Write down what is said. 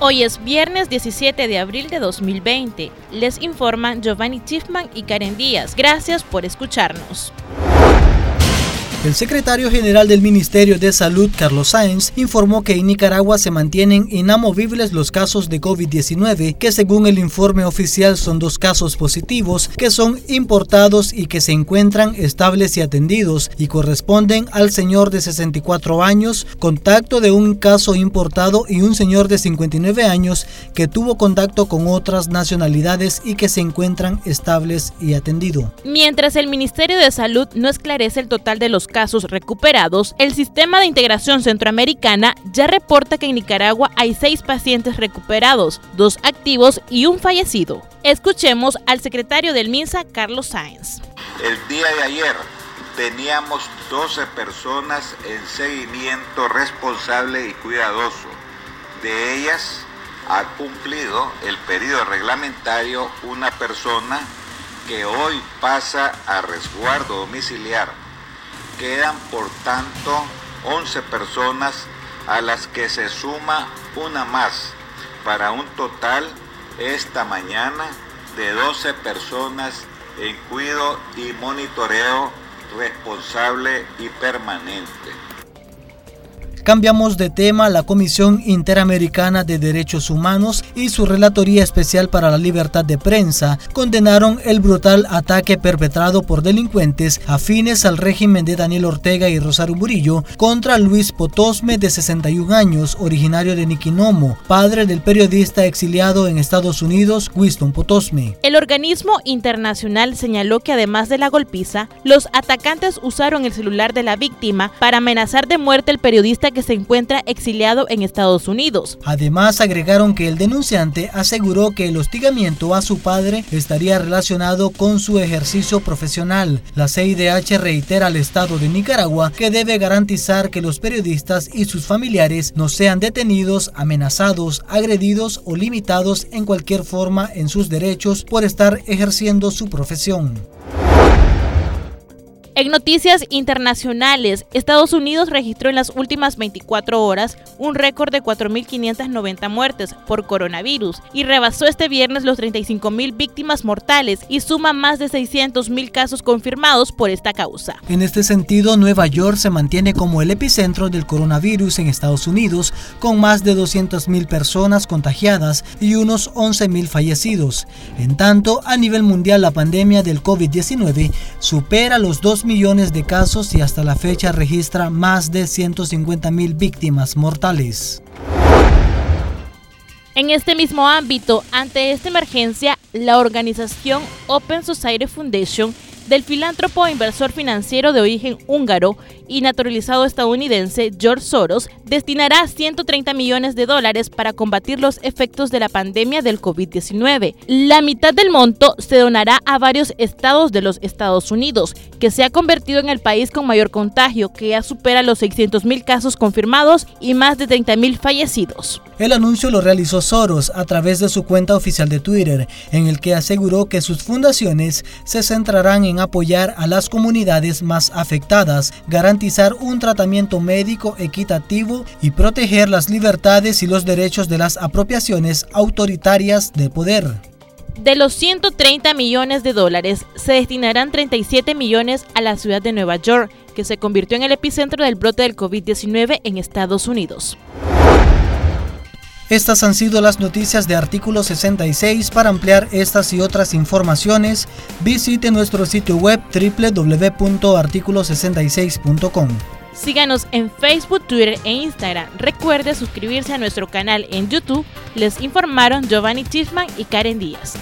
Hoy es viernes 17 de abril de 2020. Les informan Giovanni Tiffman y Karen Díaz. Gracias por escucharnos. El secretario general del Ministerio de Salud, Carlos Sáenz, informó que en Nicaragua se mantienen inamovibles los casos de COVID-19, que según el informe oficial son dos casos positivos que son importados y que se encuentran estables y atendidos y corresponden al señor de 64 años, contacto de un caso importado y un señor de 59 años que tuvo contacto con otras nacionalidades y que se encuentran estables y atendidos. Mientras el Ministerio de Salud no esclarece el total de los casos recuperados, el Sistema de Integración Centroamericana ya reporta que en Nicaragua hay seis pacientes recuperados, dos activos y un fallecido. Escuchemos al secretario del MINSA, Carlos Sáenz. El día de ayer teníamos 12 personas en seguimiento responsable y cuidadoso. De ellas ha cumplido el periodo reglamentario una persona que hoy pasa a resguardo domiciliar Quedan por tanto 11 personas a las que se suma una más para un total esta mañana de 12 personas en cuidado y monitoreo responsable y permanente. Cambiamos de tema, la Comisión Interamericana de Derechos Humanos y su Relatoría Especial para la Libertad de Prensa condenaron el brutal ataque perpetrado por delincuentes afines al régimen de Daniel Ortega y Rosario Murillo contra Luis Potosme de 61 años, originario de Niquinomo, padre del periodista exiliado en Estados Unidos, Winston Potosme. El organismo internacional señaló que además de la golpiza, los atacantes usaron el celular de la víctima para amenazar de muerte al periodista que se encuentra exiliado en Estados Unidos. Además, agregaron que el denunciante aseguró que el hostigamiento a su padre estaría relacionado con su ejercicio profesional. La CIDH reitera al Estado de Nicaragua que debe garantizar que los periodistas y sus familiares no sean detenidos, amenazados, agredidos o limitados en cualquier forma en sus derechos por estar ejerciendo su profesión. En noticias internacionales, Estados Unidos registró en las últimas 24 horas un récord de 4.590 muertes por coronavirus y rebasó este viernes los 35.000 víctimas mortales y suma más de 600.000 casos confirmados por esta causa. En este sentido, Nueva York se mantiene como el epicentro del coronavirus en Estados Unidos, con más de 200.000 personas contagiadas y unos 11.000 fallecidos. En tanto, a nivel mundial la pandemia del COVID-19 supera los 2 millones de casos y hasta la fecha registra más de 150 mil víctimas mortales. En este mismo ámbito, ante esta emergencia, la organización Open Society Foundation del filántropo e inversor financiero de origen húngaro y naturalizado estadounidense George Soros destinará 130 millones de dólares para combatir los efectos de la pandemia del COVID-19. La mitad del monto se donará a varios estados de los Estados Unidos, que se ha convertido en el país con mayor contagio, que ya supera los 600 mil casos confirmados y más de 30 mil fallecidos. El anuncio lo realizó Soros a través de su cuenta oficial de Twitter, en el que aseguró que sus fundaciones se centrarán en apoyar a las comunidades más afectadas, garantizar un tratamiento médico equitativo y proteger las libertades y los derechos de las apropiaciones autoritarias de poder. De los 130 millones de dólares, se destinarán 37 millones a la ciudad de Nueva York, que se convirtió en el epicentro del brote del COVID-19 en Estados Unidos. Estas han sido las noticias de Artículo 66. Para ampliar estas y otras informaciones, visite nuestro sitio web www.articulo66.com. Síganos en Facebook, Twitter e Instagram. Recuerde suscribirse a nuestro canal en YouTube. Les informaron Giovanni Tiffman y Karen Díaz.